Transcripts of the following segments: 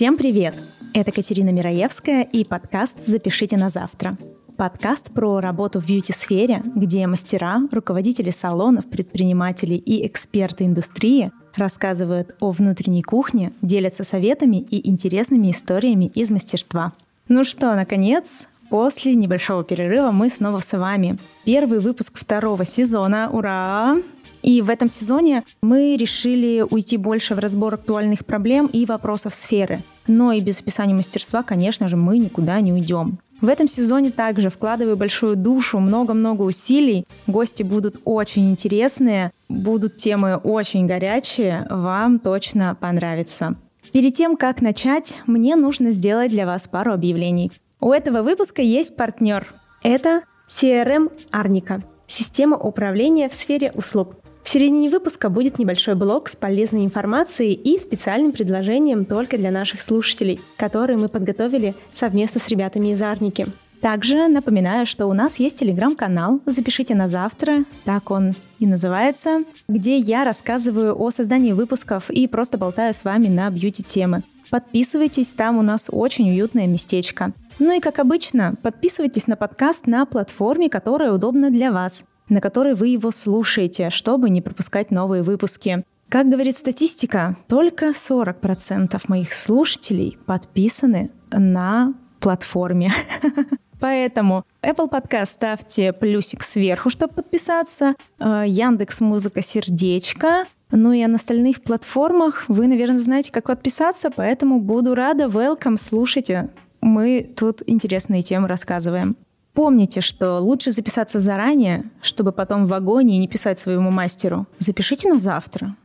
Всем привет! Это Катерина Мираевская и подкаст «Запишите на завтра». Подкаст про работу в бьюти-сфере, где мастера, руководители салонов, предприниматели и эксперты индустрии рассказывают о внутренней кухне, делятся советами и интересными историями из мастерства. Ну что, наконец, после небольшого перерыва мы снова с вами. Первый выпуск второго сезона. Ура! И в этом сезоне мы решили уйти больше в разбор актуальных проблем и вопросов сферы. Но и без описания мастерства, конечно же, мы никуда не уйдем. В этом сезоне также вкладываю большую душу, много-много усилий. Гости будут очень интересные, будут темы очень горячие, вам точно понравится. Перед тем, как начать, мне нужно сделать для вас пару объявлений. У этого выпуска есть партнер. Это CRM Арника – система управления в сфере услуг. В середине выпуска будет небольшой блок с полезной информацией и специальным предложением только для наших слушателей, которые мы подготовили совместно с ребятами из Арники. Также напоминаю, что у нас есть телеграм-канал «Запишите на завтра», так он и называется, где я рассказываю о создании выпусков и просто болтаю с вами на бьюти-темы. Подписывайтесь, там у нас очень уютное местечко. Ну и как обычно, подписывайтесь на подкаст на платформе, которая удобна для вас на которой вы его слушаете, чтобы не пропускать новые выпуски. Как говорит статистика, только 40% моих слушателей подписаны на платформе. Поэтому Apple Podcast ставьте плюсик сверху, чтобы подписаться. Э, Яндекс Музыка сердечко. Ну и на остальных платформах вы, наверное, знаете, как подписаться, поэтому буду рада. Welcome, слушайте. Мы тут интересные темы рассказываем. Помните, что лучше записаться заранее, чтобы потом в вагоне не писать своему мастеру. Запишите на завтра.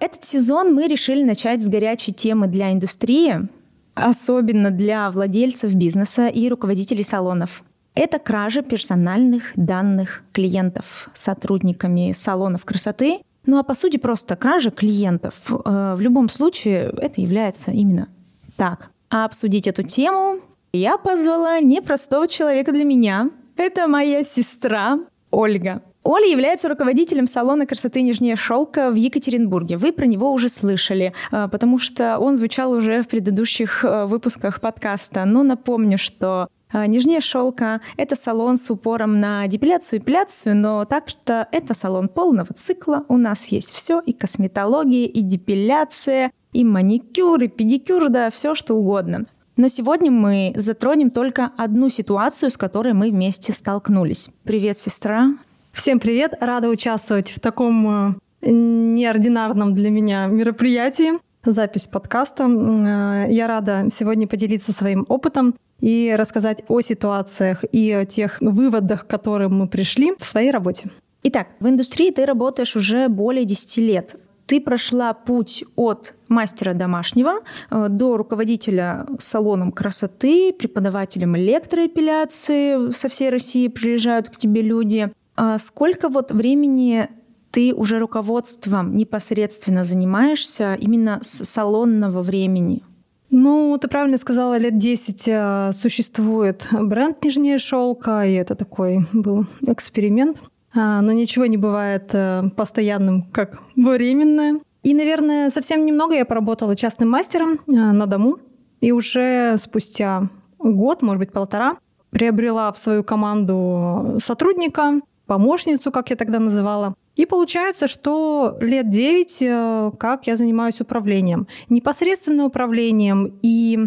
Этот сезон мы решили начать с горячей темы для индустрии, особенно для владельцев бизнеса и руководителей салонов. Это кража персональных данных клиентов сотрудниками салонов красоты. Ну а по сути просто кража клиентов. Э, в любом случае это является именно так, а обсудить эту тему я позвала непростого человека для меня. Это моя сестра Ольга. Оля является руководителем салона красоты «Нижняя шелка» в Екатеринбурге. Вы про него уже слышали, а, потому что он звучал уже в предыдущих а, выпусках подкаста. Но напомню, что а, Нижняя шелка — это салон с упором на депиляцию и эпиляцию, но так-то это салон полного цикла. У нас есть все и косметология, и депиляция, и маникюр, и педикюр, да, все что угодно. Но сегодня мы затронем только одну ситуацию, с которой мы вместе столкнулись. Привет, сестра. Всем привет, рада участвовать в таком э, неординарном для меня мероприятии. Запись подкаста. Э, я рада сегодня поделиться своим опытом и рассказать о ситуациях и о тех выводах, к которым мы пришли в своей работе. Итак, в индустрии ты работаешь уже более 10 лет. Ты прошла путь от мастера домашнего э, до руководителя салоном красоты, преподавателем электроэпиляции. Со всей России приезжают к тебе люди. А сколько вот времени ты уже руководством непосредственно занимаешься именно с салонного времени? Ну, ты правильно сказала, лет 10 э, существует бренд «Нижняя шелка», и это такой был эксперимент. А, но ничего не бывает э, постоянным, как временное. И, наверное, совсем немного я поработала частным мастером э, на дому. И уже спустя год, может быть, полтора, приобрела в свою команду сотрудника, помощницу, как я тогда называла. И получается, что лет 9, э, как я занимаюсь управлением. Непосредственно управлением и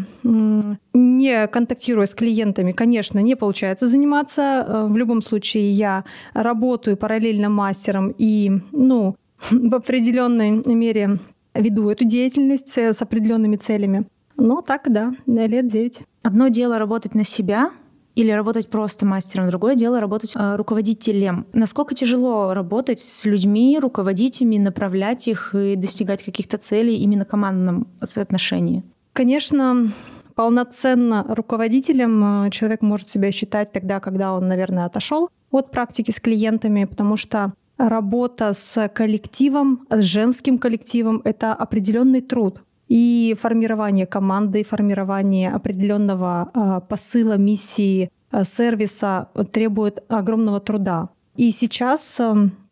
не контактируя с клиентами, конечно, не получается заниматься. Э, в любом случае я работаю параллельно мастером и, ну, в определенной мере веду эту деятельность э, с определенными целями. Но так, да, лет 9. Одно дело работать на себя, или работать просто мастером, другое дело работать э, руководителем. Насколько тяжело работать с людьми, руководить ими, направлять их и достигать каких-то целей именно в командном соотношении? Конечно, полноценно руководителем э, человек может себя считать тогда, когда он, наверное, отошел от практики с клиентами, потому что работа с коллективом, с женским коллективом — это определенный труд и формирование команды, формирование определенного а, посыла, миссии, а, сервиса требует огромного труда. И сейчас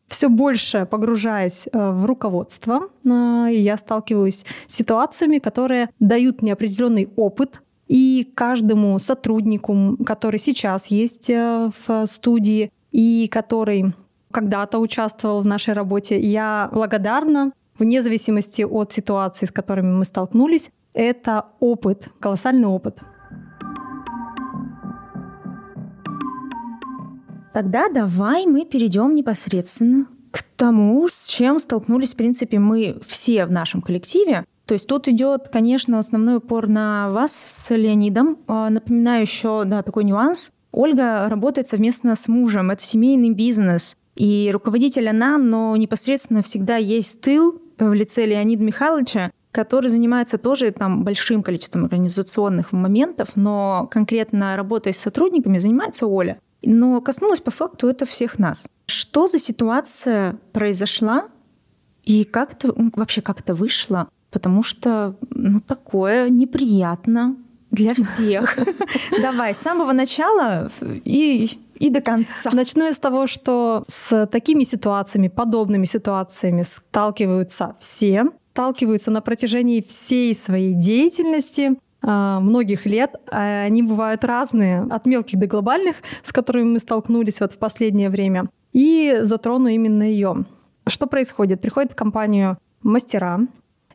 все больше погружаясь э, в руководство, э, я сталкиваюсь с ситуациями, которые дают мне определенный опыт, и каждому сотруднику, который сейчас есть э, в студии и который когда-то участвовал в нашей работе, я благодарна вне зависимости от ситуации, с которыми мы столкнулись. Это опыт, колоссальный опыт. Тогда давай мы перейдем непосредственно к тому, с чем столкнулись, в принципе, мы все в нашем коллективе. То есть тут идет, конечно, основной упор на вас с Леонидом. А, напоминаю еще да, такой нюанс. Ольга работает совместно с мужем. Это семейный бизнес. И руководитель она, но непосредственно всегда есть тыл в лице Леонида Михайловича, который занимается тоже там большим количеством организационных моментов, но конкретно работой с сотрудниками занимается Оля. Но коснулось по факту это всех нас. Что за ситуация произошла и как это вообще как это вышло? Потому что ну такое неприятно для всех. Давай, с самого начала и и до конца. Начну я с того, что с такими ситуациями, подобными ситуациями сталкиваются все, сталкиваются на протяжении всей своей деятельности. А, многих лет. А они бывают разные, от мелких до глобальных, с которыми мы столкнулись вот в последнее время. И затрону именно ее. Что происходит? Приходит в компанию мастера,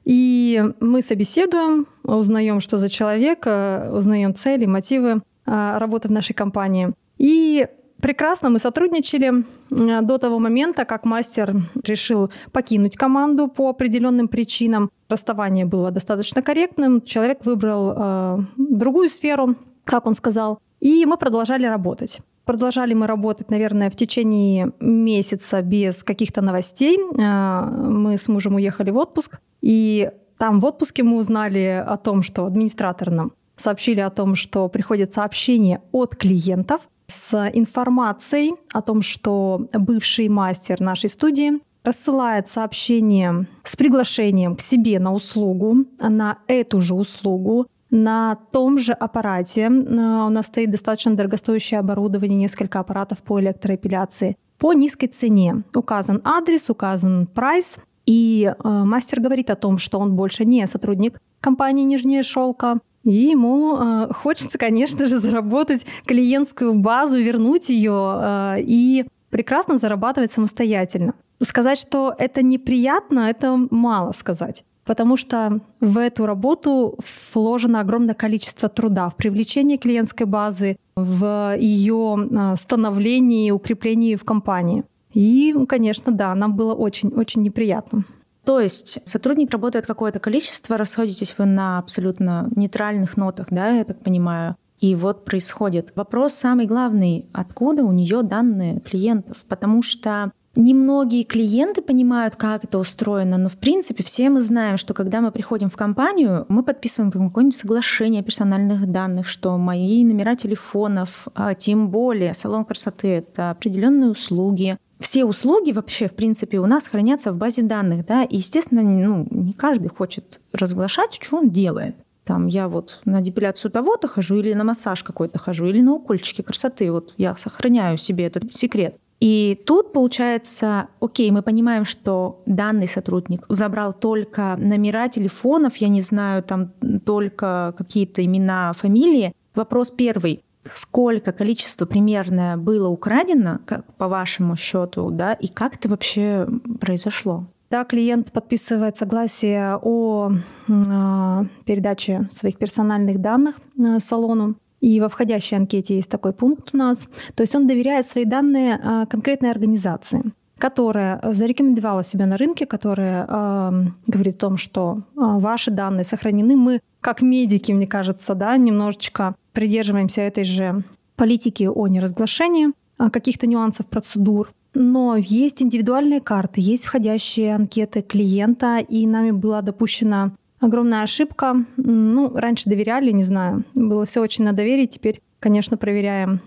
и мы собеседуем, узнаем, что за человек, э, узнаем цели, мотивы э, работы в нашей компании. И прекрасно мы сотрудничали э, до того момента, как мастер решил покинуть команду по определенным причинам. Расставание было достаточно корректным, человек выбрал э, другую сферу, как он сказал, и мы продолжали работать. Продолжали мы работать, наверное, в течение месяца без каких-то новостей. Э, мы с мужем уехали в отпуск, и там в отпуске мы узнали о том, что администратор нам сообщили о том, что приходят сообщения от клиентов, с информацией о том, что бывший мастер нашей студии рассылает сообщение с приглашением к себе на услугу, на эту же услугу, на том же аппарате. У нас стоит достаточно дорогостоящее оборудование, несколько аппаратов по электроэпиляции по низкой цене. Указан адрес, указан прайс, и э, мастер говорит о том, что он больше не сотрудник компании «Нижняя шелка», и ему э, хочется, конечно же, заработать клиентскую базу, вернуть ее э, и прекрасно зарабатывать самостоятельно. Сказать, что это неприятно, это мало сказать. Потому что в эту работу вложено огромное количество труда в привлечении клиентской базы, в ее э, становлении и укреплении в компании. И, конечно, да, нам было очень-очень неприятно. То есть сотрудник работает какое-то количество, расходитесь вы на абсолютно нейтральных нотах, да, я так понимаю. И вот происходит. Вопрос самый главный, откуда у нее данные клиентов? Потому что Немногие клиенты понимают, как это устроено, но в принципе все мы знаем, что когда мы приходим в компанию, мы подписываем какое-нибудь соглашение о персональных данных, что мои номера телефонов, а тем более салон красоты — это определенные услуги, все услуги вообще, в принципе, у нас хранятся в базе данных, да, и, естественно, ну, не каждый хочет разглашать, что он делает. Там я вот на депиляцию того-то хожу, или на массаж какой-то хожу, или на укольчики красоты. Вот я сохраняю себе этот секрет. И тут получается, окей, мы понимаем, что данный сотрудник забрал только номера телефонов, я не знаю, там только какие-то имена, фамилии. Вопрос первый сколько количество примерно было украдено, как по вашему счету, да, и как это вообще произошло? Да, клиент подписывает согласие о э, передаче своих персональных данных э, салону. И во входящей анкете есть такой пункт у нас. То есть он доверяет свои данные э, конкретной организации которая зарекомендовала себя на рынке, которая э, говорит о том, что э, ваши данные сохранены. Мы, как медики, мне кажется, да, немножечко придерживаемся этой же политики о неразглашении а, каких-то нюансов процедур. Но есть индивидуальные карты, есть входящие анкеты клиента, и нами была допущена огромная ошибка. Ну, раньше доверяли, не знаю, было все очень на доверие, теперь, конечно, проверяем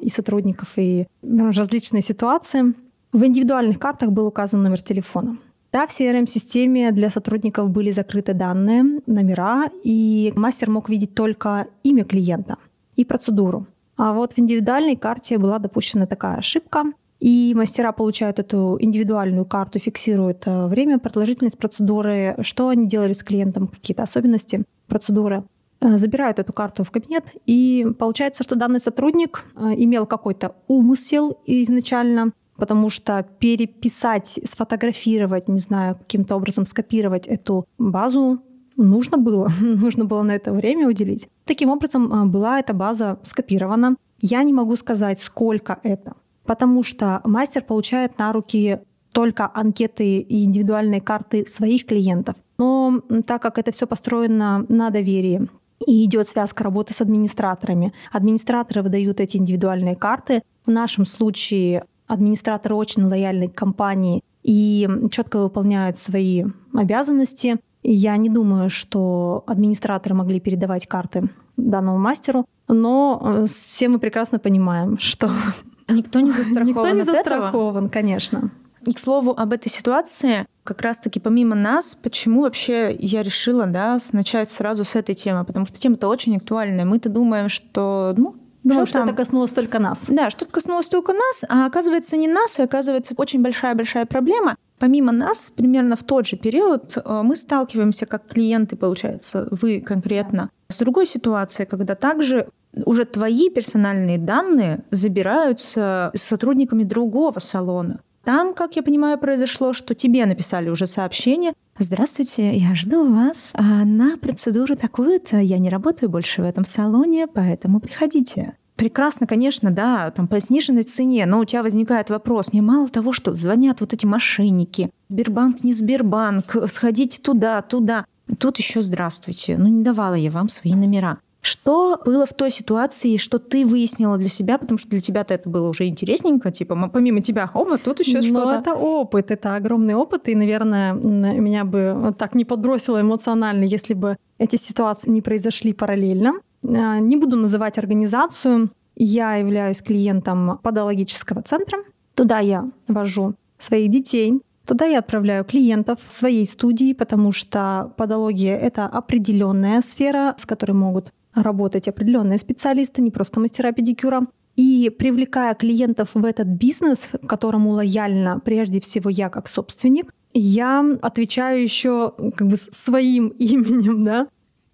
и сотрудников, и различные ситуации. В индивидуальных картах был указан номер телефона. Да, в CRM-системе для сотрудников были закрыты данные, номера, и мастер мог видеть только имя клиента и процедуру. А вот в индивидуальной карте была допущена такая ошибка. И мастера получают эту индивидуальную карту, фиксируют э, время, продолжительность процедуры, что они делали с клиентом, какие-то особенности процедуры. Э, забирают эту карту в кабинет, и получается, что данный сотрудник э, имел какой-то умысел изначально, потому что переписать, сфотографировать, не знаю, каким-то образом скопировать эту базу нужно было, нужно было на это время уделить. Таким образом, была эта база скопирована. Я не могу сказать, сколько это потому что мастер получает на руки только анкеты и индивидуальные карты своих клиентов. Но так как это все построено на доверии, и идет связка работы с администраторами. Администраторы выдают эти индивидуальные карты. В нашем случае администраторы очень лояльны к компании и четко выполняют свои обязанности. Я не думаю, что администраторы могли передавать карты данному мастеру, но э, все мы прекрасно понимаем, что Никто не застрахован. Никто не застрахован, этого. конечно. И, к слову, об этой ситуации, как раз-таки помимо нас, почему вообще я решила да, начать сразу с этой темы? Потому что тема-то очень актуальная. Мы-то думаем, что ну, Думаю, что, что это коснулось только нас. Да, что-то коснулось только нас, а оказывается не нас, и оказывается очень большая-большая проблема. Помимо нас, примерно в тот же период э, мы сталкиваемся как клиенты, получается, вы конкретно, с другой ситуацией, когда также уже твои персональные данные забираются сотрудниками другого салона. Там, как я понимаю, произошло, что тебе написали уже сообщение. Здравствуйте, я жду вас а на процедуру такую-то. Я не работаю больше в этом салоне, поэтому приходите. Прекрасно, конечно, да, там по сниженной цене, но у тебя возникает вопрос. Мне мало того, что звонят вот эти мошенники, Сбербанк, не Сбербанк, сходите туда, туда. Тут еще здравствуйте. Ну, не давала я вам свои номера. Что было в той ситуации, что ты выяснила для себя, потому что для тебя-то это было уже интересненько, типа, помимо тебя, о, вот тут еще что-то. Ну, это опыт, это огромный опыт, и, наверное, меня бы так не подбросило эмоционально, если бы эти ситуации не произошли параллельно. А, не буду называть организацию. Я являюсь клиентом подологического центра. Туда я вожу своих детей. Туда я отправляю клиентов своей студии, потому что подология — это определенная сфера, с которой могут работать определенные специалисты, не просто мастера педикюра. И привлекая клиентов в этот бизнес, которому лояльно прежде всего я как собственник, я отвечаю еще как бы своим именем, да.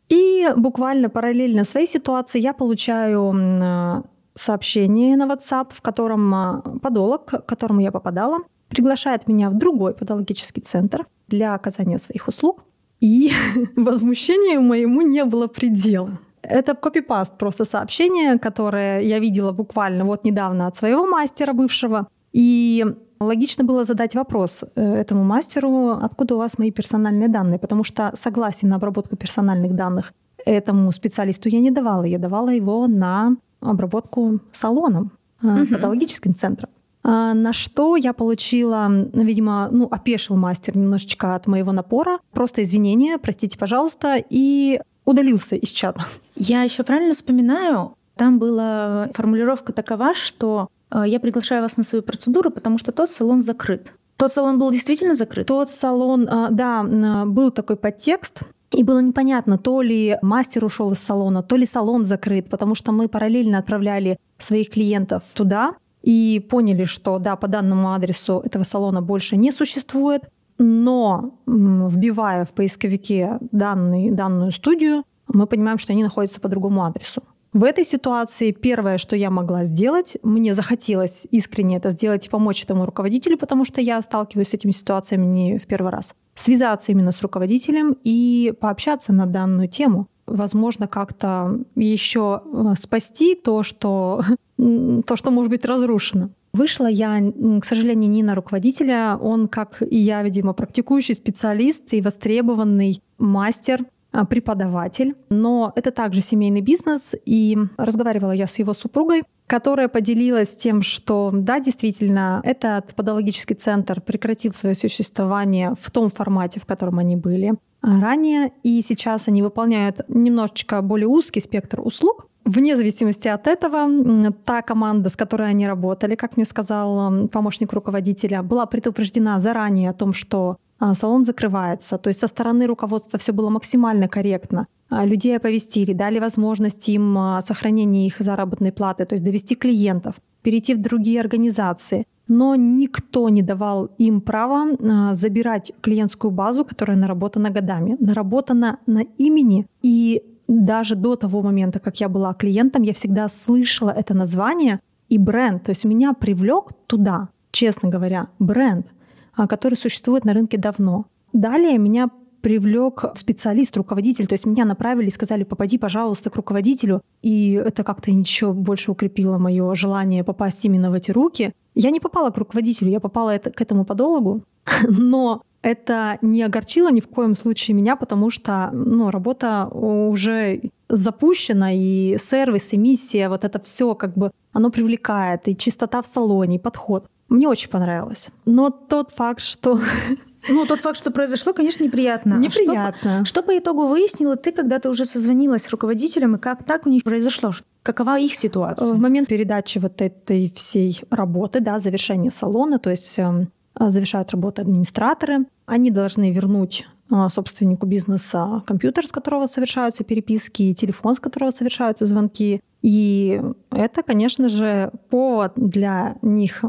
И буквально параллельно своей ситуации я получаю сообщение на WhatsApp, в котором а, подолог, к которому я попадала, приглашает меня в другой патологический центр для оказания своих услуг. И возмущению моему не было предела. Это копипаст просто сообщение, которое я видела буквально вот недавно от своего мастера бывшего. И логично было задать вопрос э, этому мастеру, откуда у вас мои персональные данные, потому что согласие на обработку персональных данных этому специалисту я не давала. Я давала его на обработку салоном, угу. патологическим центром. А на что я получила, видимо, ну, опешил мастер немножечко от моего напора. Просто извинения, простите, пожалуйста, и удалился из чата. Я еще правильно вспоминаю, там была формулировка такова, что э, я приглашаю вас на свою процедуру, потому что тот салон закрыт. Тот салон был действительно закрыт? Тот салон, э, да, был такой подтекст. И было непонятно, то ли мастер ушел из салона, то ли салон закрыт, потому что мы параллельно отправляли своих клиентов туда и поняли, что да, по данному адресу этого салона больше не существует но вбивая в поисковике данный, данную студию, мы понимаем, что они находятся по другому адресу. В этой ситуации первое, что я могла сделать, мне захотелось искренне это сделать и помочь этому руководителю, потому что я сталкиваюсь с этими ситуациями не в первый раз. Связаться именно с руководителем и пообщаться на данную тему. Возможно, как-то еще э, спасти то, что, то, что может быть разрушено. Вышла я, к сожалению, не на руководителя. Он, как и я, видимо, практикующий специалист и востребованный мастер, преподаватель. Но это также семейный бизнес. И разговаривала я с его супругой, которая поделилась тем, что да, действительно, этот подологический центр прекратил свое существование в том формате, в котором они были ранее, и сейчас они выполняют немножечко более узкий спектр услуг, Вне зависимости от этого, та команда, с которой они работали, как мне сказал помощник руководителя, была предупреждена заранее о том, что а, салон закрывается. То есть со стороны руководства все было максимально корректно. А, людей оповестили, дали возможность им а, сохранения их заработной платы, то есть довести клиентов, перейти в другие организации. но никто не давал им права а, забирать клиентскую базу, которая наработана годами, наработана на имени. И даже до того момента, как я была клиентом, я всегда слышала это название и бренд. То есть меня привлек туда, честно говоря, бренд, а, который существует на рынке давно. Далее меня привлек специалист, руководитель. То есть меня направили и сказали, попади, пожалуйста, к руководителю. И это как-то еще больше укрепило мое желание попасть именно в эти руки. Я не попала к руководителю, я попала это, к этому подологу, но это не огорчило ни в коем случае меня, потому что ну, работа уже запущена, и сервис, и миссия, вот это все как бы, оно привлекает, и чистота в салоне, и подход. Мне очень понравилось. Но тот факт, что Ну, тот факт, что произошло, конечно, неприятно. Неприятно. А что, что по итогу выяснила ты, когда ты уже созвонилась с руководителем, и как так у них произошло? Какова их ситуация? В момент передачи вот этой всей работы, да, завершения салона, то есть э, завершают работу администраторы, они должны вернуть э, собственнику бизнеса компьютер, с которого совершаются переписки, телефон, с которого совершаются звонки. И это, конечно же, повод для них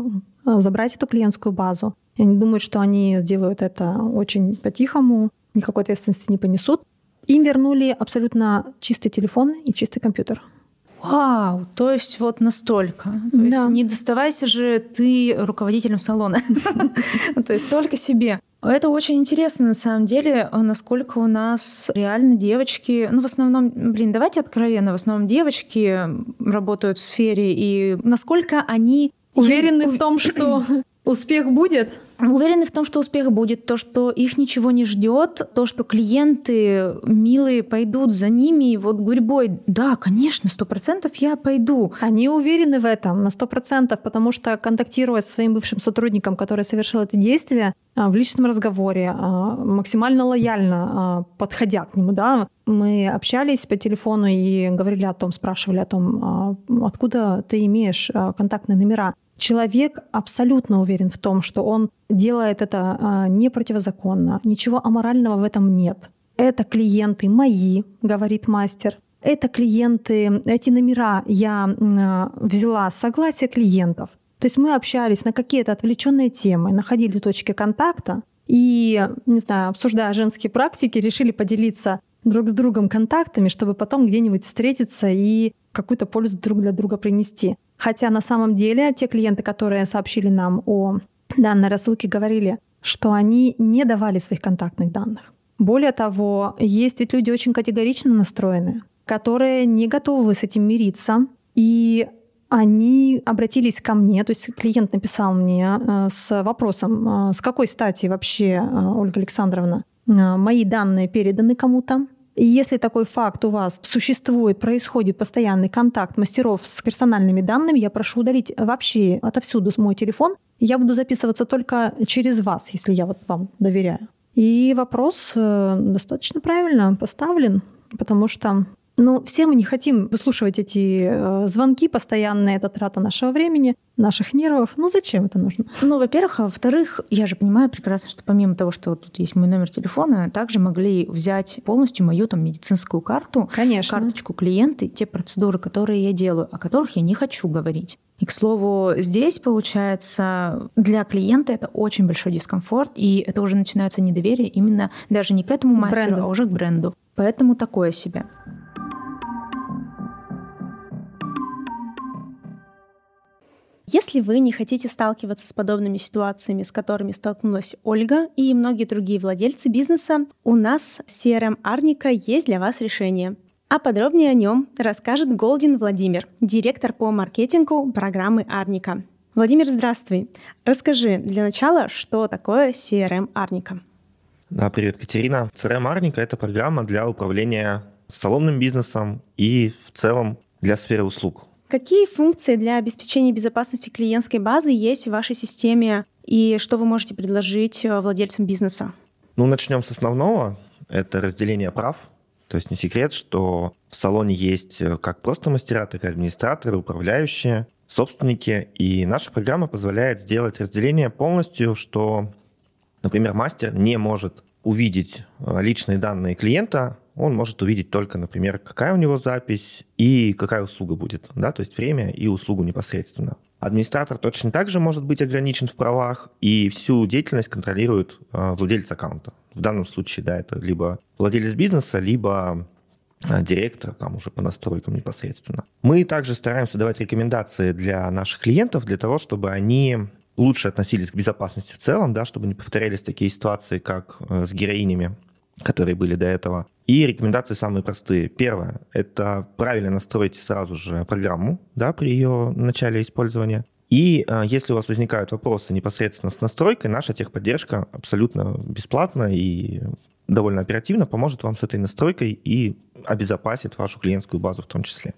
забрать эту клиентскую базу. Я не думаю, что они сделают это очень по-тихому, никакой ответственности не понесут. Им вернули абсолютно чистый телефон и чистый компьютер. Вау, то есть вот настолько. То да. есть не доставайся же ты руководителем салона. То есть только себе. Это очень интересно, на самом деле, насколько у нас реально девочки, ну, в основном, блин, давайте откровенно, в основном девочки работают в сфере, и насколько они уверены в том, что успех будет? Уверены в том, что успех будет, то, что их ничего не ждет, то, что клиенты милые пойдут за ними, вот гурьбой, да, конечно, сто процентов я пойду. Они уверены в этом на сто процентов, потому что контактировать с своим бывшим сотрудником, который совершил это действие, а, в личном разговоре, а, максимально лояльно а, подходя к нему, да, мы общались по телефону и говорили о том, спрашивали о том, откуда ты имеешь контактные номера. Человек абсолютно уверен в том, что он делает это а, не противозаконно, ничего аморального в этом нет. Это клиенты мои, говорит мастер. Это клиенты, эти номера я а, взяла с согласия клиентов. То есть мы общались на какие-то отвлеченные темы, находили точки контакта и, не знаю, обсуждая женские практики, решили поделиться друг с другом контактами, чтобы потом где-нибудь встретиться и какую-то пользу друг для друга принести. Хотя на самом деле те клиенты, которые сообщили нам о данной рассылке, говорили, что они не давали своих контактных данных. Более того, есть ведь люди очень категорично настроенные, которые не готовы с этим мириться, и они обратились ко мне, то есть клиент написал мне э, с вопросом, э, с какой стати вообще, э, Ольга Александровна, мои данные переданы кому-то, если такой факт у вас существует, происходит постоянный контакт мастеров с персональными данными, я прошу удалить вообще отовсюду мой телефон. Я буду записываться только через вас, если я вот вам доверяю. И вопрос э, достаточно правильно поставлен, потому что но все мы не хотим выслушивать эти э, звонки постоянные, это трата нашего времени, наших нервов. Ну зачем это нужно? Ну, во-первых, а во-вторых, я же понимаю прекрасно, что помимо того, что вот тут есть мой номер телефона, также могли взять полностью мою там медицинскую карту, Конечно. карточку клиента, те процедуры, которые я делаю, о которых я не хочу говорить. И, к слову, здесь, получается, для клиента это очень большой дискомфорт, и это уже начинается недоверие именно даже не к этому мастеру, бренду. а уже к бренду. Поэтому такое себе. Если вы не хотите сталкиваться с подобными ситуациями, с которыми столкнулась Ольга и многие другие владельцы бизнеса, у нас CRM Арника есть для вас решение. А подробнее о нем расскажет Голдин Владимир, директор по маркетингу программы Арника. Владимир, здравствуй. Расскажи для начала, что такое CRM Арника. Да, привет, Катерина. CRM Арника – это программа для управления салонным бизнесом и в целом для сферы услуг. Какие функции для обеспечения безопасности клиентской базы есть в вашей системе и что вы можете предложить э, владельцам бизнеса? Ну, начнем с основного. Это разделение прав. То есть не секрет, что в салоне есть э, как просто мастера, так и администраторы, управляющие, собственники. И наша программа позволяет сделать разделение полностью, что, например, мастер не может увидеть э, личные данные клиента, он может увидеть только, например, какая у него запись и какая услуга будет, да, то есть время и услугу непосредственно. Администратор точно так же может быть ограничен в правах, и всю деятельность контролирует э, владелец аккаунта. В данном случае, да, это либо владелец бизнеса, либо э, директор, там уже по настройкам непосредственно. Мы также стараемся давать рекомендации для наших клиентов, для того, чтобы они лучше относились к безопасности в целом, да, чтобы не повторялись такие ситуации, как э, с героинями, которые были до этого. И рекомендации самые простые. Первое – это правильно настроить сразу же программу да, при ее начале использования. И э, если у вас возникают вопросы непосредственно с настройкой, наша техподдержка абсолютно бесплатно и довольно оперативно поможет вам с этой настройкой и обезопасит вашу клиентскую базу в том числе.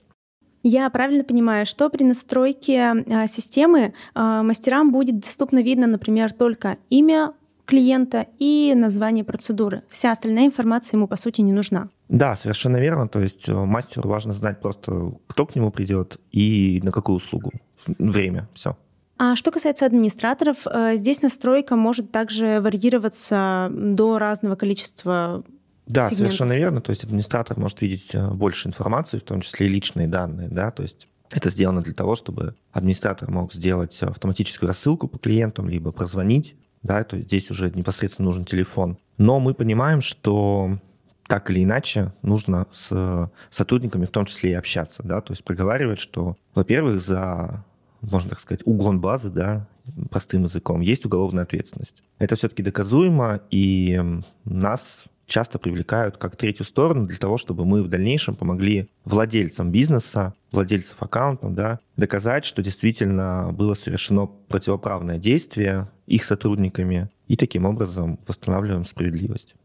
Я правильно понимаю, что при настройке а, системы а, мастерам будет доступно видно, например, только имя клиента и название процедуры. Вся остальная информация ему, по сути, не нужна. Да, совершенно верно. То есть э, мастеру важно знать просто, кто к нему придет и на какую услугу. Время, все. А что касается администраторов, э, здесь настройка может также варьироваться до разного количества да, сегментов. совершенно верно. То есть администратор может видеть э, больше информации, в том числе и личные данные, да, то есть это сделано для того, чтобы администратор мог сделать автоматическую рассылку по клиентам, либо прозвонить, да, то есть здесь уже непосредственно нужен телефон. Но мы понимаем, что так или иначе нужно с сотрудниками в том числе и общаться, да, то есть проговаривать, что, во-первых, за, можно так сказать, угон базы, да, простым языком, есть уголовная ответственность. Это все-таки доказуемо, и нас часто привлекают как третью сторону для того, чтобы мы в дальнейшем помогли владельцам бизнеса, владельцев аккаунтов, да, доказать, что действительно было совершено противоправное действие их сотрудниками, и таким образом восстанавливаем справедливость.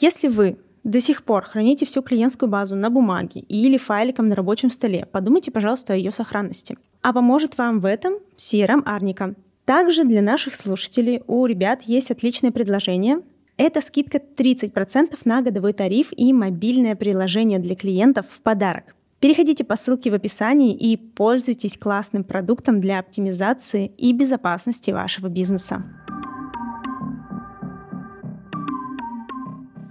Если вы до сих пор храните всю клиентскую базу на бумаге или файликом на рабочем столе, подумайте, пожалуйста, о ее сохранности. А поможет вам в этом CRM Арника. Также для наших слушателей у ребят есть отличное предложение это скидка 30% на годовой тариф и мобильное приложение для клиентов в подарок. Переходите по ссылке в описании и пользуйтесь классным продуктом для оптимизации и безопасности вашего бизнеса.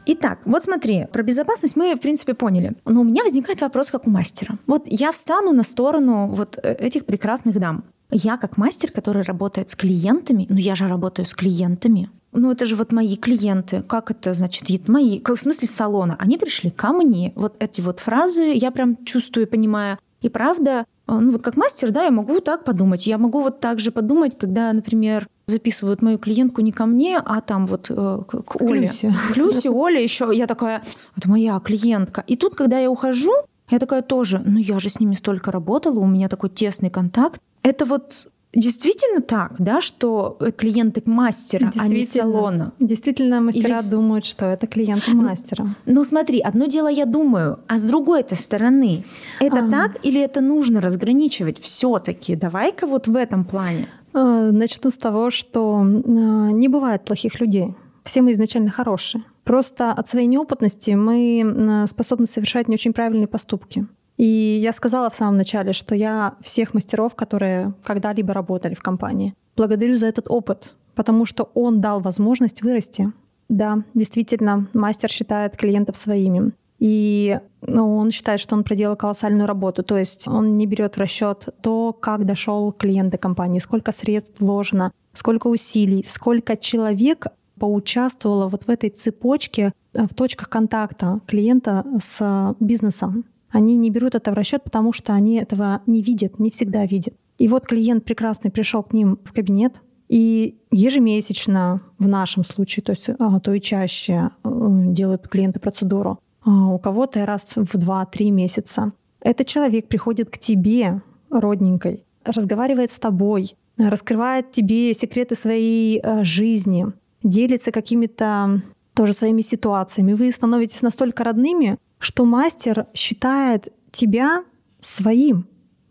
Итак, вот смотри, про безопасность мы, в принципе, поняли. Но у меня возникает вопрос, как у мастера. Вот я встану на сторону вот э, этих прекрасных дам. Я как мастер, который работает с клиентами, ну я же работаю с клиентами, ну это же вот мои клиенты. Как это значит? Мои, как в смысле салона? Они пришли ко мне. Вот эти вот фразы я прям чувствую, понимаю. И правда, э, ну вот как мастер, да, я могу так подумать. Я могу вот так же подумать, когда, например, записывают мою клиентку не ко мне, а там вот э, к, к Оле. К Люсе, Оле еще. Я такая, это моя клиентка. И тут, когда я ухожу, я такая тоже, ну я же с ними столько работала, у меня такой тесный контакт. Это вот Действительно так, да, что клиенты мастера, а не салона. Действительно, мастера Или... думают, что это клиенты мастера. Ну смотри, одно дело я думаю, а с другой-то стороны, это а... так или это нужно разграничивать все-таки? Давай-ка вот в этом плане. А, начну с того, что а, не бывает плохих людей. Все мы изначально хорошие. Просто от своей неопытности мы способны совершать не очень правильные поступки. И я сказала в самом начале, что я всех мастеров, которые когда-либо работали в компании, благодарю за этот опыт, потому что он дал возможность вырасти. Да, действительно, мастер считает клиентов своими. И ну, он считает, что он проделал колоссальную работу. То есть он не берет в расчет то, как дошел клиент до компании, сколько средств вложено, сколько усилий, сколько человек поучаствовало вот в этой цепочке э, в точках контакта клиента с бизнесом они не берут это в расчет, потому что они этого не видят, не всегда видят. И вот клиент прекрасный пришел к ним в кабинет, и ежемесячно в нашем случае, то есть а, то и чаще э, делают клиенты процедуру, а, у кого-то раз в 2-3 месяца. Этот человек приходит к тебе, родненькой, разговаривает с тобой, раскрывает тебе секреты своей э, жизни, делится какими-то тоже своими ситуациями. Вы становитесь настолько родными, что мастер считает тебя своим,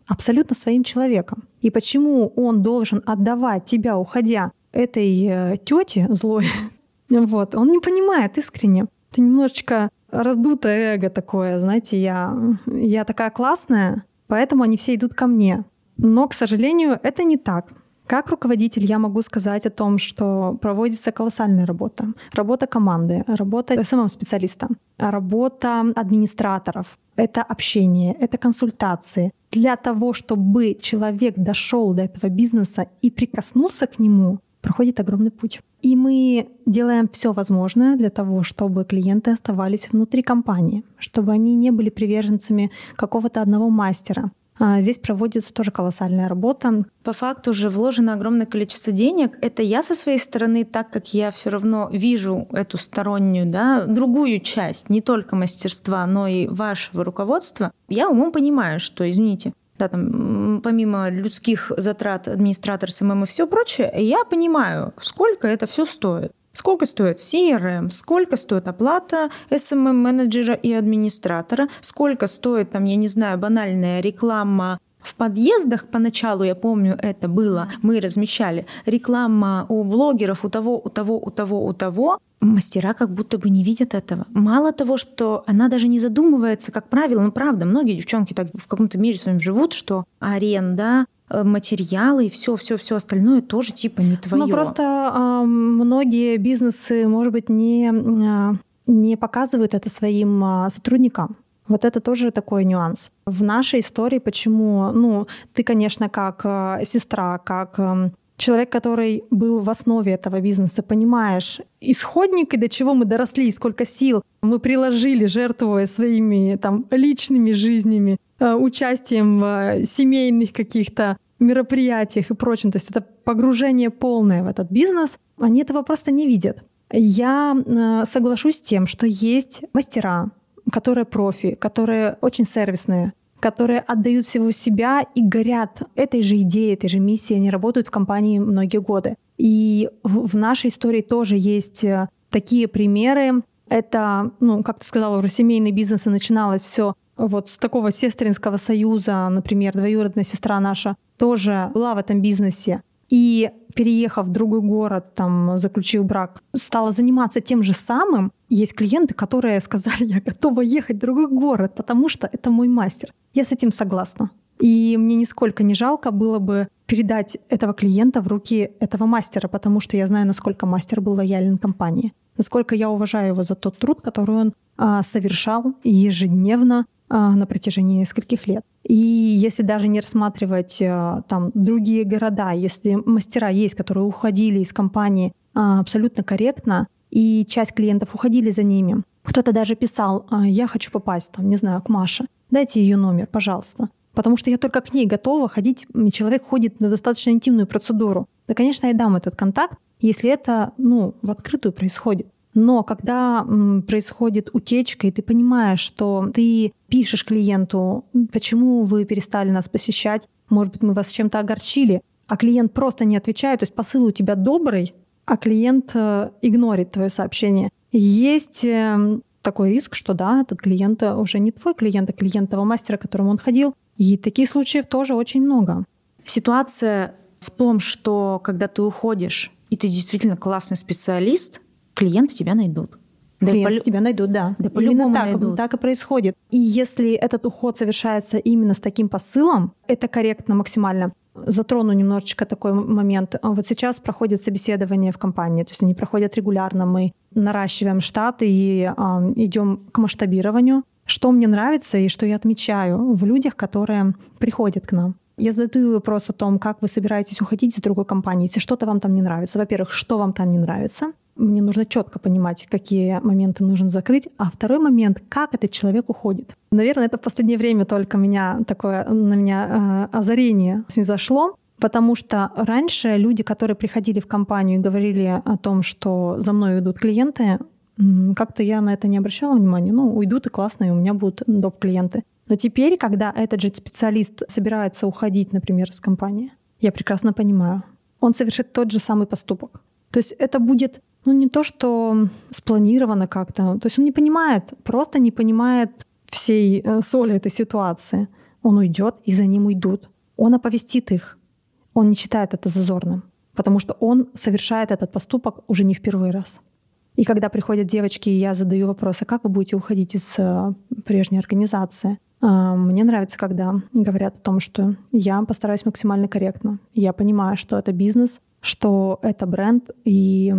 абсолютно своим человеком. И почему он должен отдавать тебя, уходя этой э, тете злой, вот, он не понимает искренне. Это немножечко раздутое эго такое, знаете, я, я такая классная, поэтому они все идут ко мне. Но, к сожалению, это не так. Как руководитель я могу сказать о том, что проводится колоссальная работа. Работа команды, работа SMM-специалиста, работа администраторов. Это общение, это консультации. Для того, чтобы человек дошел до этого бизнеса и прикоснулся к нему, проходит огромный путь. И мы делаем все возможное для того, чтобы клиенты оставались внутри компании, чтобы они не были приверженцами какого-то одного мастера, здесь проводится тоже колоссальная работа. По факту уже вложено огромное количество денег. Это я со своей стороны, так как я все равно вижу эту стороннюю, да, другую часть, не только мастерства, но и вашего руководства, я умом понимаю, что, извините, да, там, помимо людских затрат администратор SMM и все прочее, я понимаю, сколько это все стоит. Сколько стоит CRM, сколько стоит оплата SMM-менеджера и администратора, сколько стоит, там, я не знаю, банальная реклама в подъездах поначалу, я помню, это было, мы размещали реклама у блогеров, у того, у того, у того, у того. Мастера как будто бы не видят этого. Мало того, что она даже не задумывается, как правило, ну правда, многие девчонки так в каком-то мире с вами живут, что аренда, материалы и все, все, все остальное тоже типа не твое. Ну просто э, многие бизнесы, может быть, не э, не показывают это своим э, сотрудникам. Вот это тоже такой нюанс. В нашей истории, почему, ну, ты, конечно, как э, сестра, как э, человек, который был в основе этого бизнеса, понимаешь исходник и до чего мы доросли, и сколько сил мы приложили, жертвуя своими там личными жизнями, Э, участием в э, семейных каких-то мероприятиях и прочем. То есть это погружение полное в этот бизнес. Они этого просто не видят. Я э, соглашусь с тем, что есть мастера, которые профи, которые очень сервисные, которые отдают всего себя и горят этой же идеей, этой же миссией. Они работают в компании многие годы. И в нашей истории тоже есть такие примеры. Это, ну, как ты сказала, уже семейный бизнес, и начиналось все вот с такого сестринского союза, например, двоюродная сестра наша тоже была в этом бизнесе. И переехав в другой город, там, заключив брак, стала заниматься тем же самым. Есть клиенты, которые сказали, я готова ехать в другой город, потому что это мой мастер. Я с этим согласна. И мне нисколько не жалко было бы передать этого клиента в руки этого мастера, потому что я знаю, насколько мастер был лоялен компании, насколько я уважаю его за тот труд, который он а, совершал ежедневно на протяжении нескольких лет. И если даже не рассматривать а, там другие города, если мастера есть, которые уходили из компании а, абсолютно корректно, и часть клиентов уходили за ними, кто-то даже писал, я хочу попасть, там, не знаю, к Маше, дайте ее номер, пожалуйста. Потому что я только к ней готова ходить, человек ходит на достаточно интимную процедуру. Да, конечно, я дам этот контакт, если это ну, в открытую происходит. Но когда происходит утечка, и ты понимаешь, что ты пишешь клиенту, почему вы перестали нас посещать, может быть, мы вас чем-то огорчили, а клиент просто не отвечает, то есть посыл у тебя добрый, а клиент э, игнорит твое сообщение. Есть эм, такой риск, что да, этот клиент уже не твой клиент, а клиент того мастера, к которому он ходил. И таких случаев тоже очень много. Ситуация в том, что когда ты уходишь, и ты действительно классный специалист, клиенты тебя найдут. Да клиенты по... тебя найдут, да. Да по-любому так, найдут. так и происходит. И если этот уход совершается именно с таким посылом, это корректно максимально. Затрону немножечко такой момент. Вот сейчас проходит собеседование в компании, то есть они проходят регулярно. Мы наращиваем штат и э, идем к масштабированию. Что мне нравится и что я отмечаю в людях, которые приходят к нам. Я задаю вопрос о том, как вы собираетесь уходить из другой компании, если что-то вам там не нравится. Во-первых, что вам там не нравится? Мне нужно четко понимать, какие моменты нужно закрыть. А второй момент, как этот человек уходит. Наверное, это в последнее время только меня такое на меня э, озарение снизошло. Потому что раньше люди, которые приходили в компанию и говорили о том, что за мной идут клиенты, как-то я на это не обращала внимания. Ну, уйдут и классно, и у меня будут доп. клиенты. Но теперь, когда этот же специалист собирается уходить, например, из компании, я прекрасно понимаю, он совершит тот же самый поступок. То есть это будет ну, не то, что спланировано как-то. То есть он не понимает, просто не понимает всей э, соли этой ситуации. Он уйдет, и за ним уйдут. Он оповестит их. Он не считает это зазорным, потому что он совершает этот поступок уже не в первый раз. И когда приходят девочки, и я задаю вопросы, как вы будете уходить из э, прежней организации, А, мне нравится, когда говорят о том, что я постараюсь максимально корректно. Я понимаю, что это бизнес, что это бренд, и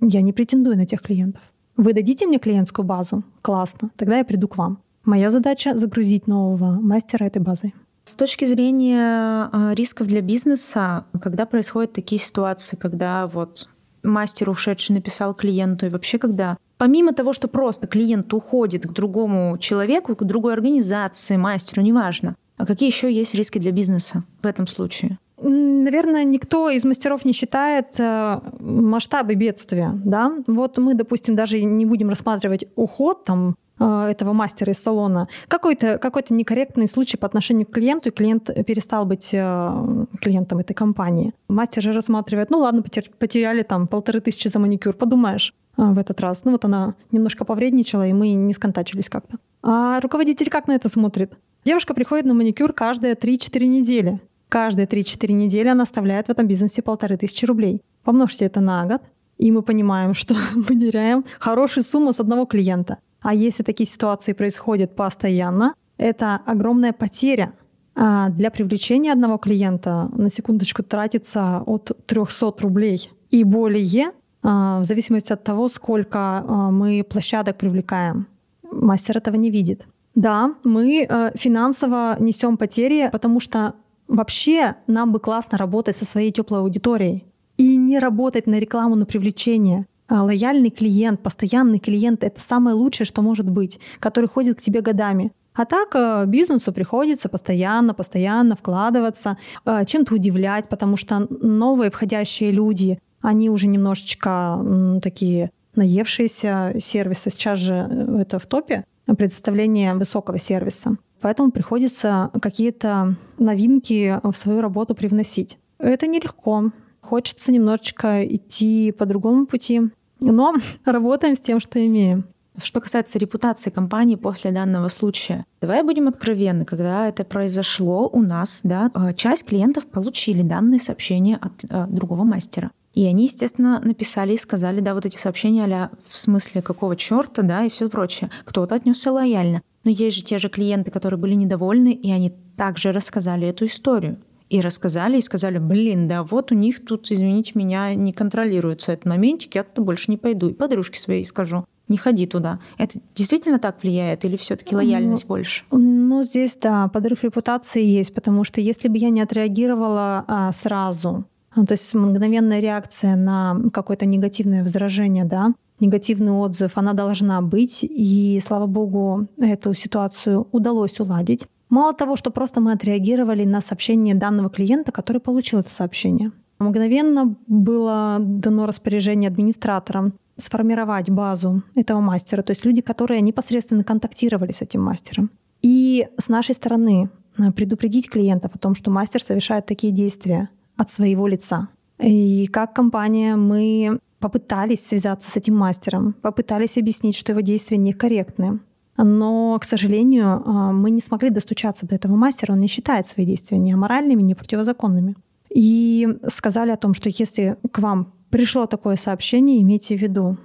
я не претендую на тех клиентов. Вы дадите мне клиентскую базу? Классно. Тогда я приду к вам. Моя задача — загрузить нового мастера этой базой. С точки зрения а, рисков для бизнеса, когда происходят такие ситуации, когда вот мастер ушедший написал клиенту, и вообще когда помимо того, что просто клиент уходит к другому человеку, к другой организации, мастеру, неважно, а какие еще есть риски для бизнеса в этом случае? Наверное, никто из мастеров не считает э, масштабы бедствия. Да? Вот мы, допустим, даже не будем рассматривать уход там, э, этого мастера из салона. Какой-то какой некорректный случай по отношению к клиенту, и клиент перестал быть э, клиентом этой компании. Мастер же рассматривает, ну ладно, потеряли там полторы тысячи за маникюр, подумаешь в этот раз. Ну вот она немножко повредничала, и мы не сконтачились как-то. А руководитель как на это смотрит? Девушка приходит на маникюр каждые 3-4 недели. Каждые 3-4 недели она оставляет в этом бизнесе полторы тысячи рублей. Помножьте это на год, и мы понимаем, что мы теряем хорошую сумму с одного клиента. А если такие ситуации происходят постоянно, это огромная потеря. А для привлечения одного клиента на секундочку тратится от 300 рублей и более, а, в зависимости от того, сколько а, мы площадок привлекаем. Мастер этого не видит. Да, мы э, финансово несем потери, потому что Вообще нам бы классно работать со своей теплой аудиторией и не работать на рекламу, на привлечение. А лояльный клиент, постоянный клиент — это самое лучшее, что может быть, который ходит к тебе годами. А так э, бизнесу приходится постоянно, постоянно вкладываться, э, чем-то удивлять, потому что новые входящие люди, они уже немножечко такие наевшиеся сервисы. Сейчас же э, это в топе представление высокого сервиса. Поэтому приходится какие-то новинки в свою работу привносить. Это нелегко. Хочется немножечко идти по другому пути, но работаем с тем, что имеем. Что касается репутации компании после данного случая, давай будем откровенны, когда это произошло у нас, да, э, часть клиентов получили данные сообщения от э, другого мастера. И они, естественно, написали и сказали, да, вот эти сообщения а в смысле какого черта, да, и все прочее. Кто-то отнесся лояльно. Но есть же те же клиенты, которые были недовольны, и они также рассказали эту историю. И рассказали, и сказали, блин, да вот у них тут, извините меня, не контролируется этот моментик, я туда больше не пойду. И подружке своей скажу, не ходи туда. Это действительно так влияет или все таки лояльность ну, больше? Ну, здесь, да, подрыв репутации есть, потому что если бы я не отреагировала а, сразу, ну, то есть мгновенная реакция на какое-то негативное возражение, да, негативный отзыв, она должна быть. И, слава богу, эту ситуацию удалось уладить. Мало того, что просто мы отреагировали на сообщение данного клиента, который получил это сообщение. Мгновенно было дано распоряжение администраторам сформировать базу этого мастера, то есть люди, которые непосредственно контактировали с этим мастером. И с нашей стороны э, предупредить клиентов о том, что мастер совершает такие действия от своего лица. И как компания мы попытались связаться с этим мастером, попытались объяснить, что его действия некорректны. Но, к сожалению, а, мы не смогли достучаться до этого мастера. Он не считает свои действия ни аморальными, ни противозаконными. И сказали о том, что если к вам пришло такое сообщение, имейте в виду.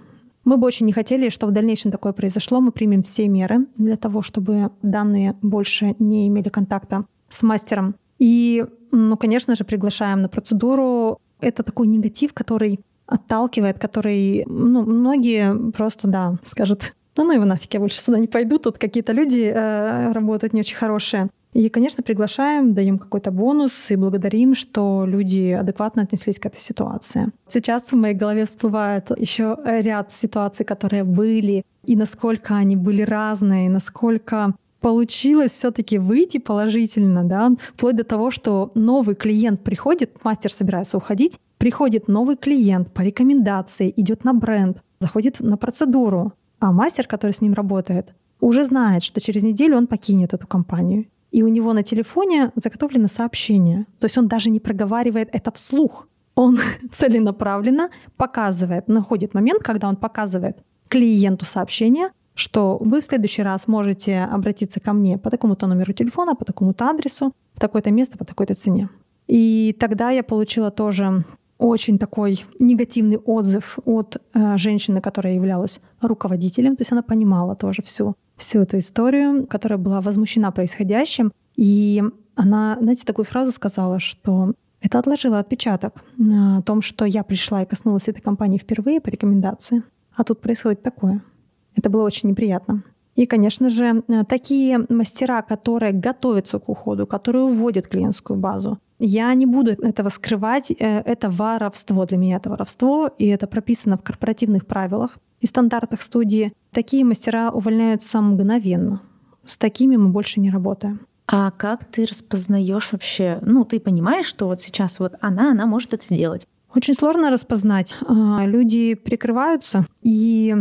Мы бы очень не хотели, что в дальнейшем такое произошло. Мы примем все меры для того, чтобы данные больше не имели контакта с мастером. И, ну, конечно же, приглашаем на процедуру. Это такой негатив, который отталкивает, который, ну, многие просто, да, скажут, да ну его нафиг, я больше сюда не пойду, тут какие-то люди э, работают не очень хорошие. И, конечно, приглашаем, даем какой-то бонус и благодарим, что люди адекватно отнеслись к этой ситуации. Сейчас в моей голове всплывает еще ряд ситуаций, которые были, и насколько они были разные, насколько получилось все-таки выйти положительно, да, вплоть до того, что новый клиент приходит, мастер собирается уходить, Приходит новый клиент по рекомендации, идет на бренд, заходит на процедуру, а мастер, который с ним работает, уже знает, что через неделю он покинет эту компанию. И у него на телефоне заготовлено сообщение. То есть он даже не проговаривает это вслух. Он целенаправленно показывает, находит момент, когда он показывает клиенту сообщение, что вы в следующий раз можете обратиться ко мне по такому-то номеру телефона, по такому-то адресу, в такое-то место, по такой-то цене. И тогда я получила тоже очень такой негативный отзыв от э, женщины, которая являлась руководителем, то есть она понимала тоже всю всю эту историю, которая была возмущена происходящим. И она, знаете, такую фразу сказала, что это отложило отпечаток о том, что я пришла и коснулась этой компании впервые по рекомендации, а тут происходит такое. Это было очень неприятно. И, конечно же, такие мастера, которые готовятся к уходу, которые уводят клиентскую базу, я не буду этого скрывать. Э, это воровство. Для меня это воровство, и это прописано в корпоративных правилах и стандартах студии. Такие мастера увольняются мгновенно. С такими мы больше не работаем. А как ты распознаешь вообще? Ну, ты понимаешь, что вот сейчас вот она, она может это сделать. Очень сложно распознать. А, люди прикрываются и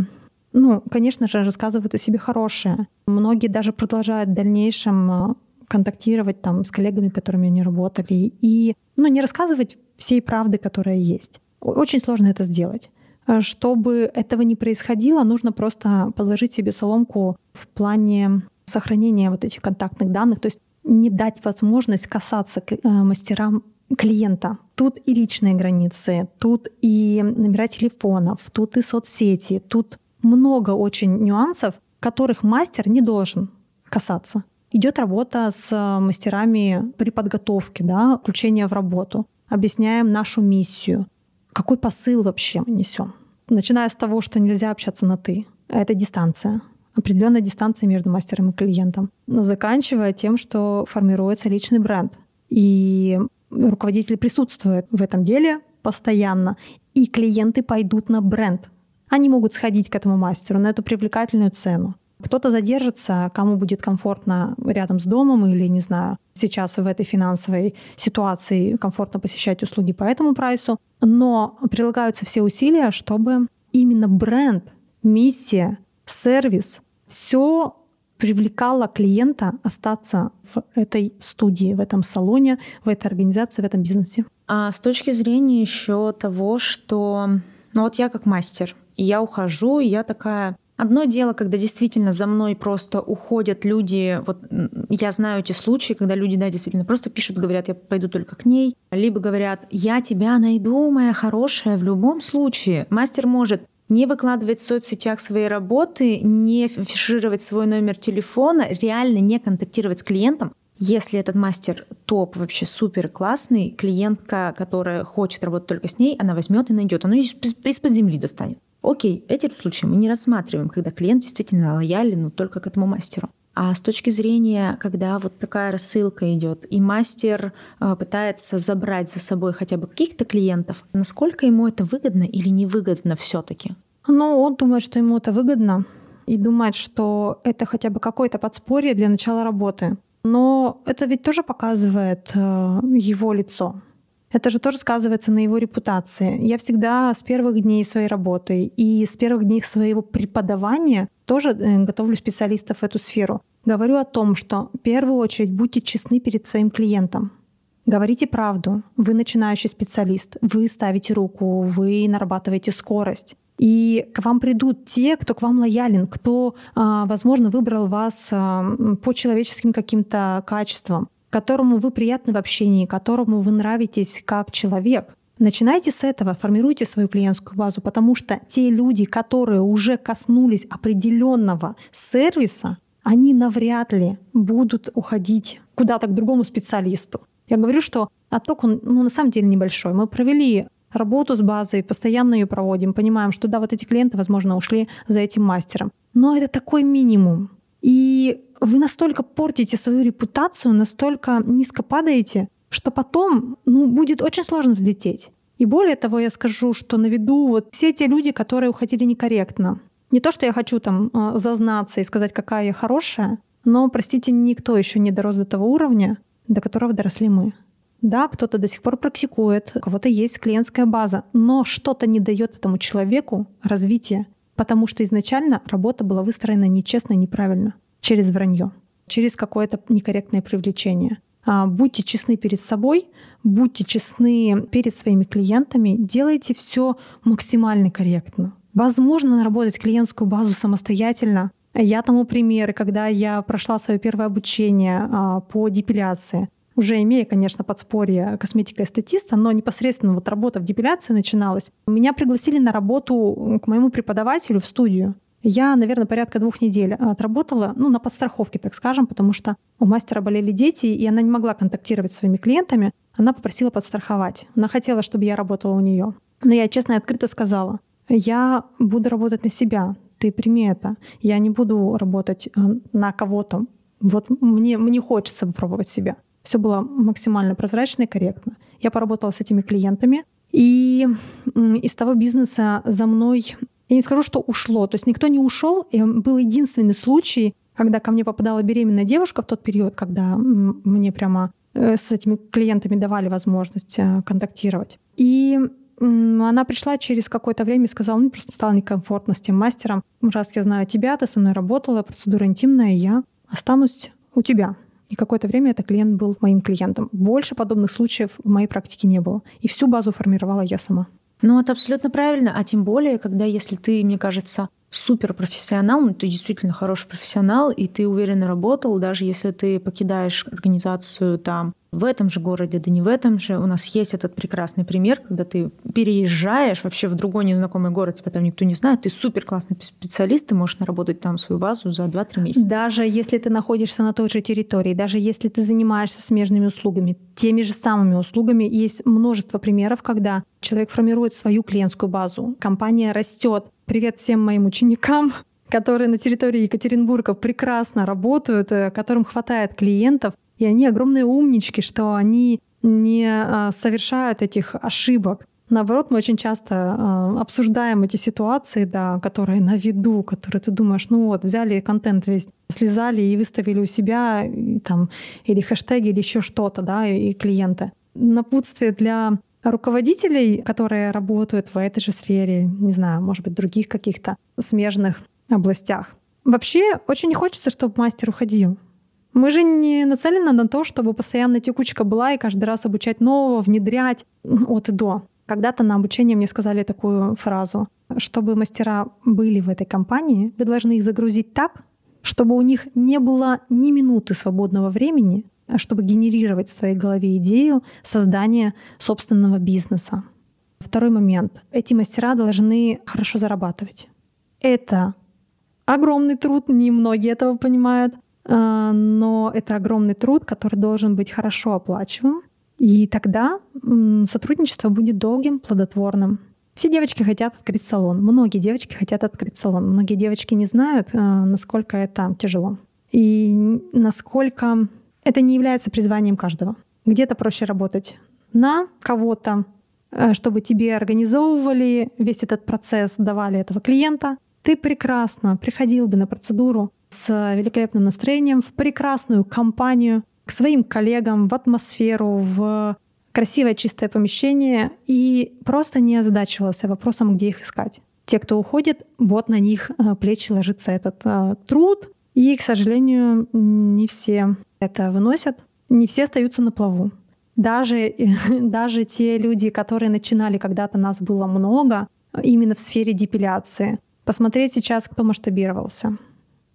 ну, конечно же, рассказывают о себе хорошее. Многие даже продолжают в дальнейшем а, контактировать там с коллегами, которыми они работали, и ну, не рассказывать всей правды, которая есть. Очень сложно это сделать. А чтобы этого не происходило, нужно просто подложить себе соломку в плане сохранения вот этих контактных данных, то есть не дать возможность касаться к э, мастерам клиента. Тут и личные границы, тут и номера телефонов, тут и соцсети, тут много очень нюансов, которых мастер не должен касаться. Идет работа с мастерами при подготовке, да, включение в работу. Объясняем нашу миссию. Какой посыл вообще мы несем? Начиная с того, что нельзя общаться на «ты». Это дистанция определенная дистанция между мастером и клиентом. Но заканчивая тем, что формируется личный бренд. И руководитель присутствует в этом деле постоянно, и клиенты пойдут на бренд. Они могут сходить к этому мастеру на эту привлекательную цену. Кто-то задержится, кому будет комфортно рядом с домом или, не знаю, сейчас в этой финансовой ситуации комфортно посещать услуги по этому прайсу. Но прилагаются все усилия, чтобы именно бренд, миссия сервис, все привлекало клиента остаться в этой студии, в этом салоне, в этой организации, в этом бизнесе. А с точки зрения еще того, что, ну вот я как мастер, и я ухожу, и я такая, Одно дело, когда действительно за мной просто уходят люди, вот я знаю эти случаи, когда люди, да, действительно просто пишут, говорят, я пойду только к ней, либо говорят, я тебя найду, моя хорошая, в любом случае. Мастер может не выкладывать в соцсетях свои работы, не фишировать свой номер телефона, реально не контактировать с клиентом. Если этот мастер топ, вообще супер классный, клиентка, которая хочет работать только с ней, она возьмет и найдет, она из-под земли достанет. Окей, эти случаи мы не рассматриваем, когда клиент действительно лоялен но только к этому мастеру. А с точки зрения, когда вот такая рассылка идет, и мастер э, пытается забрать за собой хотя бы каких-то клиентов, насколько ему это выгодно или невыгодно все-таки? Ну, он думает, что ему это выгодно, и думает, что это хотя бы какое-то подспорье для начала работы. Но это ведь тоже показывает э, его лицо. Это же тоже сказывается на его репутации. Я всегда с первых дней своей работы и с первых дней своего преподавания тоже э, готовлю специалистов в эту сферу. Говорю о том, что в первую очередь будьте честны перед своим клиентом. Говорите правду. Вы начинающий специалист. Вы ставите руку, вы нарабатываете скорость. И к вам придут те, кто к вам лоялен, кто, а, возможно, выбрал вас а, по человеческим каким-то качествам которому вы приятны в общении, которому вы нравитесь как человек. Начинайте с этого, формируйте свою клиентскую базу, потому что те люди, которые уже коснулись определенного сервиса, они навряд ли будут уходить куда-то к другому специалисту. Я говорю, что отток, он ну, на самом деле небольшой. Мы провели работу с базой, постоянно ее проводим, понимаем, что да, вот эти клиенты, возможно, ушли за этим мастером. Но это такой минимум. И вы настолько портите свою репутацию, настолько низко падаете, что потом ну, будет очень сложно взлететь. И более того, я скажу, что на виду вот все те люди, которые уходили некорректно. Не то, что я хочу там э, зазнаться и сказать, какая я хорошая, но, простите, никто еще не дорос до того уровня, до которого доросли мы. Да, кто-то до сих пор практикует, у кого-то есть клиентская база, но что-то не дает этому человеку развития, потому что изначально работа была выстроена нечестно и неправильно через вранье, через какое-то некорректное привлечение. А, будьте честны перед собой, будьте честны перед своими клиентами, делайте все максимально корректно. Возможно наработать клиентскую базу самостоятельно. Я тому примеры, когда я прошла свое первое обучение а, по депиляции, уже имея, конечно, подспорье косметика и статиста, но непосредственно вот работа в депиляции начиналась. Меня пригласили на работу к моему преподавателю в студию. Я, наверное, порядка двух недель отработала, ну, на подстраховке, так скажем, потому что у мастера болели дети, и она не могла контактировать с своими клиентами. Она попросила подстраховать. Она хотела, чтобы я работала у нее. Но я честно и открыто сказала, я буду работать на себя, ты прими это. Я не буду работать э, на кого-то. Вот мне, мне хочется попробовать себя. Все было максимально прозрачно и корректно. Я поработала с этими клиентами, и из того бизнеса за мной, я не скажу, что ушло, то есть никто не ушел, и был единственный случай, когда ко мне попадала беременная девушка в тот период, когда мне прямо э, с этими клиентами давали возможность э, контактировать. И она пришла через какое-то время и сказала, ну, просто стало некомфортно с тем мастером. Раз я знаю тебя, ты со мной работала, процедура интимная, я останусь у тебя. И какое-то время этот клиент был моим клиентом. Больше подобных случаев в моей практике не было. И всю базу формировала я сама. Ну, это абсолютно правильно. А тем более, когда, если ты, мне кажется, суперпрофессионал, ну, ты действительно хороший профессионал, и ты уверенно работал, даже если ты покидаешь организацию там в этом же городе, да не в этом же. У нас есть этот прекрасный пример, когда ты переезжаешь вообще в другой незнакомый город, тебя там никто не знает, ты супер классный специалист, ты можешь наработать там свою базу за 2-3 месяца. Даже если ты находишься на той же территории, даже если ты занимаешься смежными услугами, теми же самыми услугами, есть множество примеров, когда человек формирует свою клиентскую базу, компания растет. Привет всем моим ученикам, которые на территории Екатеринбурга прекрасно работают, э, которым хватает клиентов, и они огромные умнички, что они не а, совершают этих ошибок. Наоборот, мы очень часто э, обсуждаем эти ситуации, да, которые на виду, которые ты думаешь, ну вот, взяли контент весь, слезали и выставили у себя, и, там, или хэштеги, или еще что-то, да, и клиенты. Напутствие для руководителей, которые работают в этой же сфере, не знаю, может быть, других каких-то смежных областях. Вообще, очень не хочется, чтобы мастер уходил. Мы же не нацелены на то, чтобы постоянно текучка была и каждый раз обучать нового, внедрять от и до. Когда-то на обучение мне сказали такую фразу. Чтобы мастера были в этой компании, вы должны их загрузить так, чтобы у них не было ни минуты свободного времени, а чтобы генерировать в своей голове идею создания собственного бизнеса. Второй момент. Эти мастера должны хорошо зарабатывать. Это огромный труд, не многие этого понимают. А, но это огромный труд, который должен быть хорошо оплачиваем. И тогда сотрудничество будет долгим, плодотворным. Все девочки хотят открыть салон. Многие девочки хотят открыть салон. Многие девочки не знают, а, насколько это тяжело. И насколько это не является призванием каждого. Где-то проще работать на кого-то, а, чтобы тебе организовывали весь этот процесс, давали этого клиента. Ты прекрасно приходил бы на процедуру, с великолепным настроением в прекрасную компанию, к своим коллегам, в атмосферу, в красивое чистое помещение и просто не озадачивался вопросом, где их искать. Те, кто уходит, вот на них э, плечи ложится этот э, труд, и, к сожалению, не все это выносят, не все остаются на плаву. Даже, даже те люди, которые начинали, когда-то нас было много, именно в сфере депиляции. Посмотреть сейчас, кто масштабировался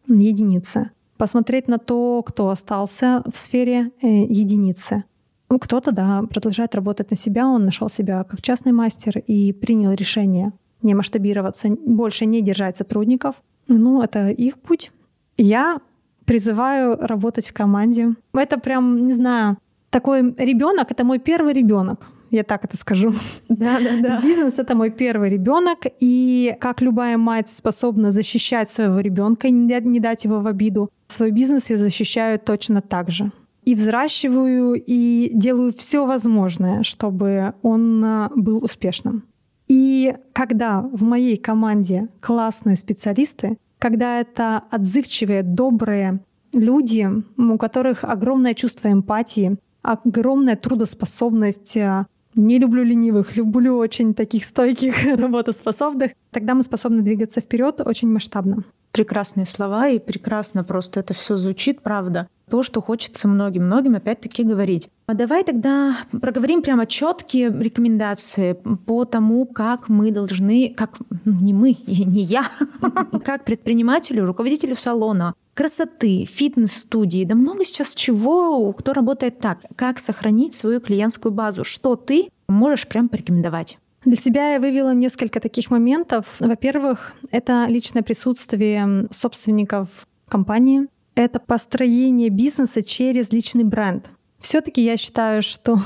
единицы. Посмотреть на то, кто остался в сфере э, единицы. Ну, кто-то, да, продолжает работать на себя, он нашел себя как частный мастер и принял решение не масштабироваться, больше не держать сотрудников. Ну, это их путь. Я призываю работать в команде. Это прям, не знаю, такой ребенок, это мой первый ребенок я так это скажу. Да, да, да. Бизнес это мой первый ребенок, и как любая мать способна защищать своего ребенка и не дать его в обиду, свой бизнес я защищаю точно так же. И взращиваю, и делаю все возможное, чтобы он а, был успешным. И когда в моей команде классные специалисты, когда это отзывчивые, добрые люди, у которых огромное чувство эмпатии, огромная трудоспособность, а, не люблю ленивых, люблю очень таких стойких, работоспособных. Тогда мы способны двигаться вперед очень масштабно. Прекрасные слова и прекрасно просто это все звучит, правда. То, что хочется многим-многим опять-таки говорить. А давай тогда проговорим прямо четкие рекомендации по тому, как мы должны, как ну, не мы не я, как предпринимателю, руководителю салона, красоты, фитнес-студии, да много сейчас чего, кто работает так. Как сохранить свою клиентскую базу? Что ты можешь прям порекомендовать? Для себя я вывела несколько таких моментов. Во-первых, это личное присутствие собственников компании, это построение бизнеса через личный бренд. Все-таки я считаю, что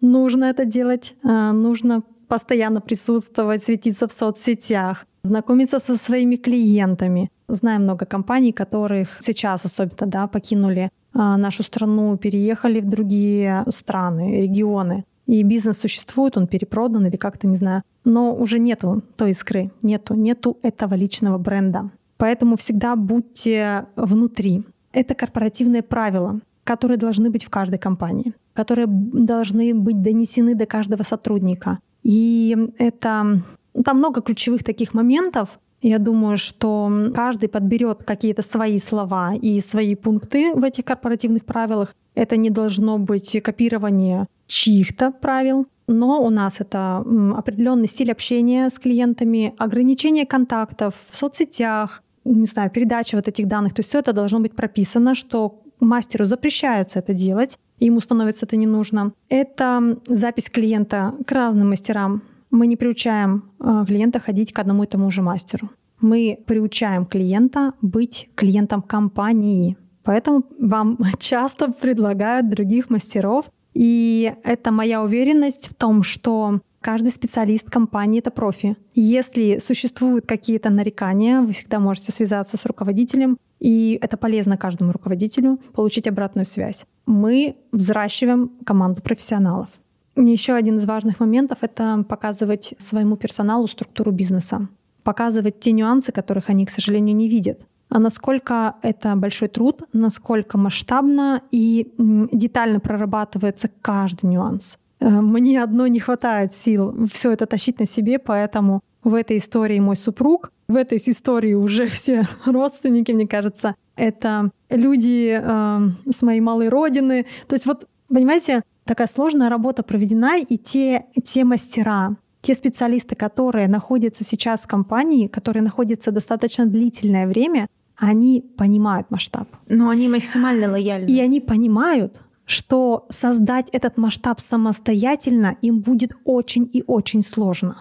нужно это делать, а, нужно постоянно присутствовать, светиться в соцсетях, знакомиться со своими клиентами. Знаю много компаний, которых сейчас особенно да, покинули а, нашу страну, переехали в другие страны, регионы. И бизнес существует, он перепродан или как-то, не знаю. Но уже нету той искры, нету, нету этого личного бренда. Поэтому всегда будьте внутри. Это корпоративные правила, которые должны быть в каждой компании, которые должны быть донесены до каждого сотрудника. И это там много ключевых таких моментов. Я думаю, что каждый подберет какие-то свои слова и свои пункты в этих корпоративных правилах. Это не должно быть копирование чьих-то правил, но у нас это определенный стиль общения с клиентами, ограничение контактов в соцсетях, не знаю, передача вот этих данных. То есть все это должно быть прописано, что мастеру запрещается это делать, ему становится это не нужно. Это запись клиента к разным мастерам. Мы не приучаем а, клиента ходить к одному и тому же мастеру. Мы приучаем клиента быть клиентом компании. Поэтому вам часто предлагают других мастеров. И это моя уверенность в том, что Каждый специалист компании — это профи. Если существуют какие-то нарекания, вы всегда можете связаться с руководителем, и это полезно каждому руководителю получить обратную связь. Мы взращиваем команду профессионалов. Еще один из важных моментов — это показывать своему персоналу структуру бизнеса, показывать те нюансы, которых они, к сожалению, не видят. А насколько это большой труд, насколько масштабно и детально прорабатывается каждый нюанс. Э, мне одной не хватает сил все это тащить на себе, поэтому в этой истории мой супруг, в этой истории уже все родственники, мне кажется, это люди э, с моей малой родины. То есть вот, понимаете, такая сложная работа проведена, и те, те мастера, те специалисты, которые находятся сейчас в компании, которые находятся достаточно длительное время, они понимают масштаб. Но они максимально лояльны. И они понимают, что создать этот масштаб самостоятельно им будет очень и очень сложно.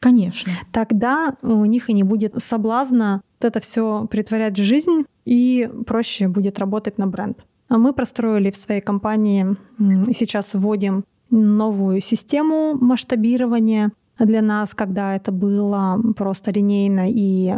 Конечно. Тогда у них и не будет соблазна вот это все притворять в жизнь, и проще будет работать на бренд. А мы простроили в своей компании и сейчас вводим новую систему масштабирования для нас, когда это было просто линейно, и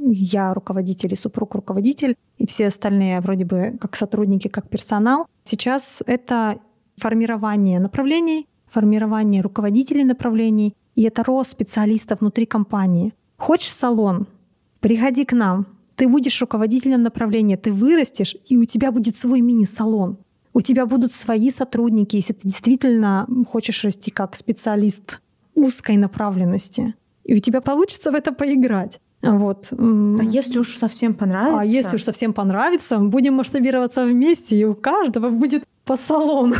я руководитель, и супруг руководитель, и все остальные вроде бы как сотрудники, как персонал. Сейчас это формирование направлений, формирование руководителей направлений, и это рост специалистов внутри компании. Хочешь салон? Приходи к нам. Ты будешь руководителем направления, ты вырастешь, и у тебя будет свой мини-салон. У тебя будут свои сотрудники, если ты действительно хочешь расти как специалист узкой направленности. И у тебя получится в это поиграть. Вот. А если уж совсем понравится? А если уж совсем понравится, будем масштабироваться вместе, и у каждого будет по салону.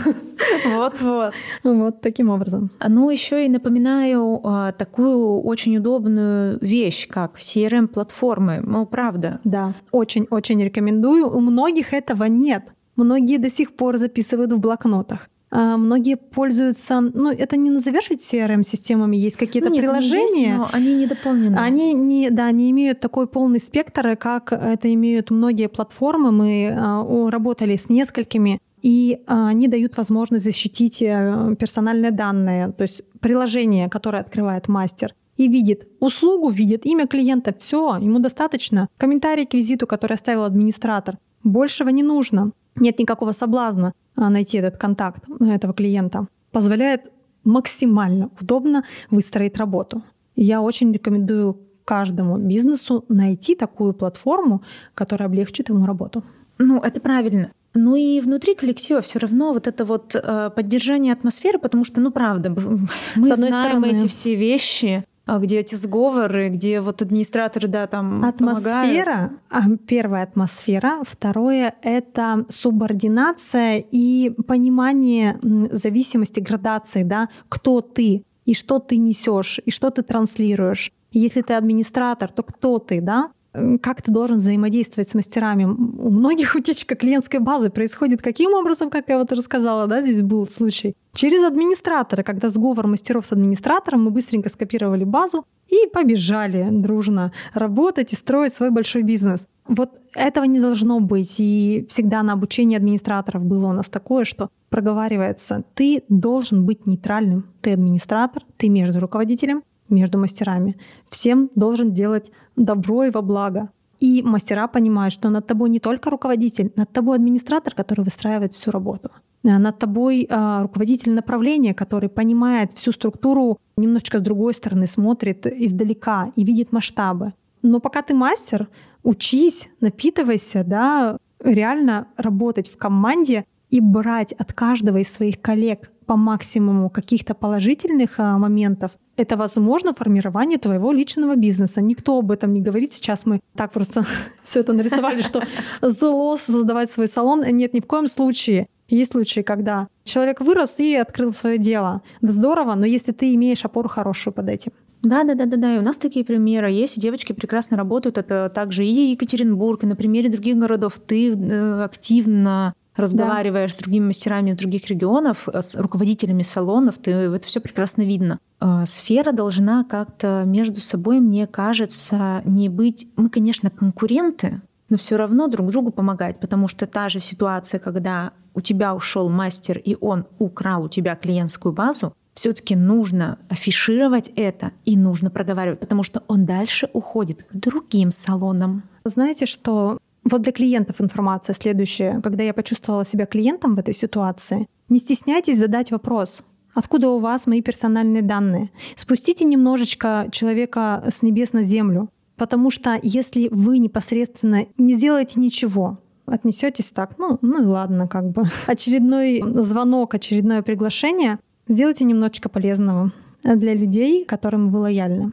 Вот-вот. Вот таким образом. Ну, еще и напоминаю а, такую очень удобную вещь, как CRM-платформы. Ну, правда. Да, очень-очень рекомендую. У многих этого нет. Многие до сих пор записывают в блокнотах. А, многие пользуются, ну, это не назовешь CRM-системами, есть какие-то ну, приложения. Есть, но они не дополнены. Они не, да, не имеют такой полный спектр, как это имеют многие платформы. Мы а, работали с несколькими, и а, они дают возможность защитить э, персональные данные, то есть приложение, которое открывает мастер и видит услугу, видит имя клиента, все, ему достаточно. Комментарий к визиту, который оставил администратор. Большего не нужно. Нет никакого соблазна а, найти этот контакт этого клиента, позволяет максимально удобно выстроить работу. Я очень рекомендую каждому бизнесу найти такую платформу, которая облегчит ему работу. Ну, это правильно. Ну и внутри коллектива все равно вот это вот э, поддержание атмосферы, потому что, ну правда, мы знаем стороны, эти все вещи, а где эти сговоры, где вот администраторы, да, там Атмосфера, помогают. первая атмосфера, второе — это субординация и понимание зависимости, градации, да, кто ты и что ты несешь, и что ты транслируешь. Если ты администратор, то кто ты, да? Как ты должен взаимодействовать с мастерами. У многих утечка клиентской базы происходит каким образом, как я вот рассказала, да, здесь был случай. Через администратора, когда сговор мастеров с администратором, мы быстренько скопировали базу и побежали дружно работать и строить свой большой бизнес. Вот этого не должно быть. И всегда на обучении администраторов было у нас такое, что проговаривается, ты должен быть нейтральным. Ты администратор, ты между руководителем между мастерами. Всем должен делать добро и во благо. И мастера понимают, что над тобой не только руководитель, над тобой администратор, который выстраивает всю работу. А над тобой э, руководитель направления, который понимает всю структуру, немножечко с другой стороны смотрит издалека и видит масштабы. Но пока ты мастер, учись, напитывайся, да, реально работать в команде и брать от каждого из своих коллег по максимуму каких-то положительных а, моментов, это возможно формирование твоего личного бизнеса. Никто об этом не говорит. Сейчас мы так просто все это нарисовали, что зло создавать свой салон. Нет, ни в коем случае. Есть случаи, когда человек вырос и открыл свое дело. Да здорово, но если ты имеешь опору хорошую под этим. Да, да, да, да, да. И у нас такие примеры есть, и девочки прекрасно работают. Это также и Екатеринбург, и на примере других городов. Ты э, активно разговариваешь да. с другими мастерами из других регионов, э, с руководителями салонов, ты это все прекрасно видно. А, сфера должна как-то между собой, мне кажется, не быть. Мы, конечно, конкуренты, но все равно друг другу помогать, потому что та же ситуация, когда у тебя ушел мастер и он украл у тебя клиентскую базу, все-таки нужно афишировать это и нужно проговаривать, потому что он дальше уходит к другим салонам. Знаете, что вот для клиентов информация следующая. Когда я почувствовала себя клиентом в этой ситуации, не стесняйтесь задать вопрос. Откуда у вас мои персональные данные? Спустите немножечко человека с небес на землю. Потому что если вы непосредственно не сделаете ничего, отнесетесь так, ну, ну и ладно, как бы. Очередной звонок, очередное приглашение, сделайте немножечко полезного для людей, которым вы лояльны.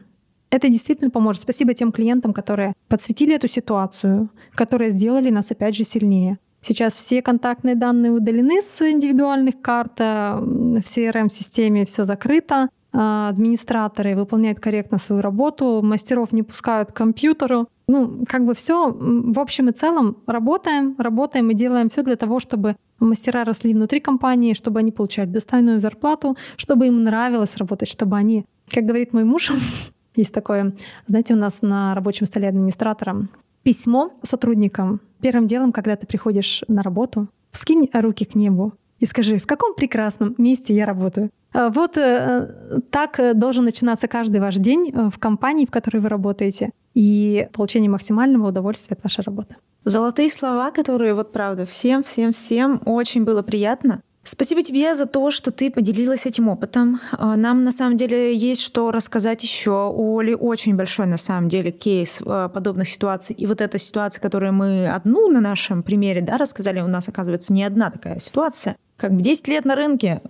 Это действительно поможет. Спасибо тем клиентам, которые подсветили эту ситуацию, которые сделали нас опять же сильнее. Сейчас все контактные данные удалены с индивидуальных карт, а, в CRM-системе все закрыто, а, администраторы выполняют корректно свою работу, мастеров не пускают к компьютеру. Ну, как бы все в общем и целом работаем, работаем и делаем все для того, чтобы мастера росли внутри компании, чтобы они получали достойную зарплату, чтобы им нравилось работать, чтобы они, как говорит мой муж, Есть такое, знаете, у нас на рабочем столе администратора письмо сотрудникам. Первым делом, когда ты приходишь на работу, скинь руки к небу и скажи, в каком прекрасном месте я работаю. А вот э, так должен начинаться каждый ваш день э, в компании, в которой вы работаете, и получение максимального удовольствия от вашей работы. Золотые слова, которые вот правда всем, всем, всем очень было приятно. Спасибо тебе за то, что ты поделилась этим опытом. А, нам на самом деле есть что рассказать еще. У Оли очень большой на самом деле кейс а, подобных ситуаций. И вот эта ситуация, которую мы одну на нашем примере да, рассказали, у нас оказывается не одна такая ситуация. Как бы 10 лет на рынке.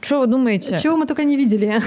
Что вы думаете? Чего мы только не видели.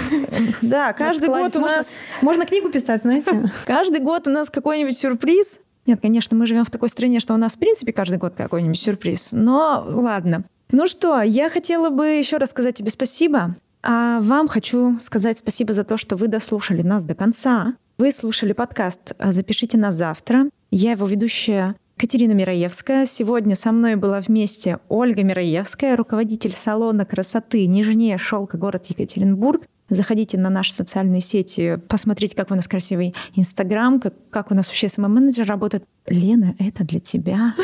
Да, каждый год у нас... Можно книгу писать, знаете? Каждый год у нас какой-нибудь сюрприз. Нет, конечно, мы живем в такой стране, что у нас, в принципе, каждый год какой-нибудь сюрприз. Но ладно. Ну что, я хотела бы еще раз сказать тебе спасибо. А вам хочу сказать спасибо за то, что вы дослушали нас до конца. Вы слушали подкаст «Запишите на завтра». Я его ведущая Катерина Мираевская. Сегодня со мной была вместе Ольга Мираевская, руководитель салона красоты «Нижнее шелка» город Екатеринбург. Заходите на наши социальные сети, посмотрите, как у нас красивый Инстаграм, как, как у нас вообще СММ-менеджер работает. Лена, это для тебя.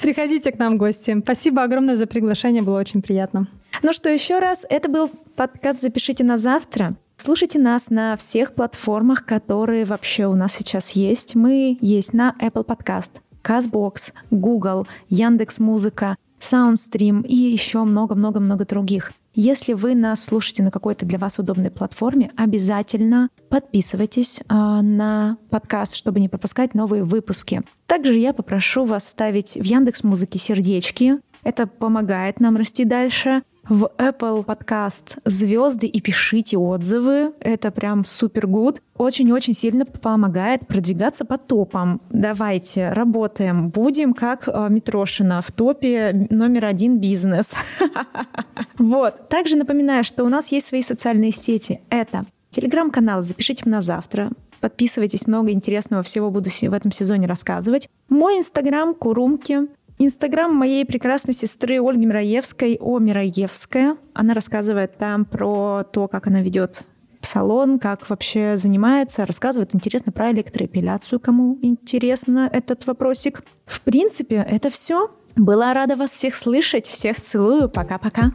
Приходите к нам гости. Спасибо огромное за приглашение, было очень приятно. Ну что, еще раз, это был подкаст «Запишите на завтра». Слушайте нас на всех платформах, которые вообще у нас сейчас есть. Мы есть на Apple Podcast, CastBox, Google, Яндекс Музыка, Soundstream и еще много-много-много других. Если вы нас слушаете на какой-то для вас удобной платформе, обязательно подписывайтесь э, на подкаст, чтобы не пропускать новые выпуски. Также я попрошу вас ставить в Яндекс Музыке сердечки. Это помогает нам расти дальше в Apple Podcast звезды и пишите отзывы. Это прям супер гуд. Очень-очень сильно помогает продвигаться по топам. Давайте, работаем. Будем как э, Митрошина в топе номер один бизнес. Вот. Также напоминаю, что у нас есть свои социальные сети. Это телеграм-канал «Запишите на завтра», Подписывайтесь, много интересного всего буду в этом сезоне рассказывать. Мой инстаграм Курумки. Инстаграм моей прекрасной сестры Ольги Мираевской о Мираевская. Она рассказывает там про то, как она ведет салон, как вообще занимается, рассказывает интересно про электроэпиляцию, кому интересно этот вопросик. В принципе, это все. Была рада вас всех слышать. Всех целую. Пока-пока.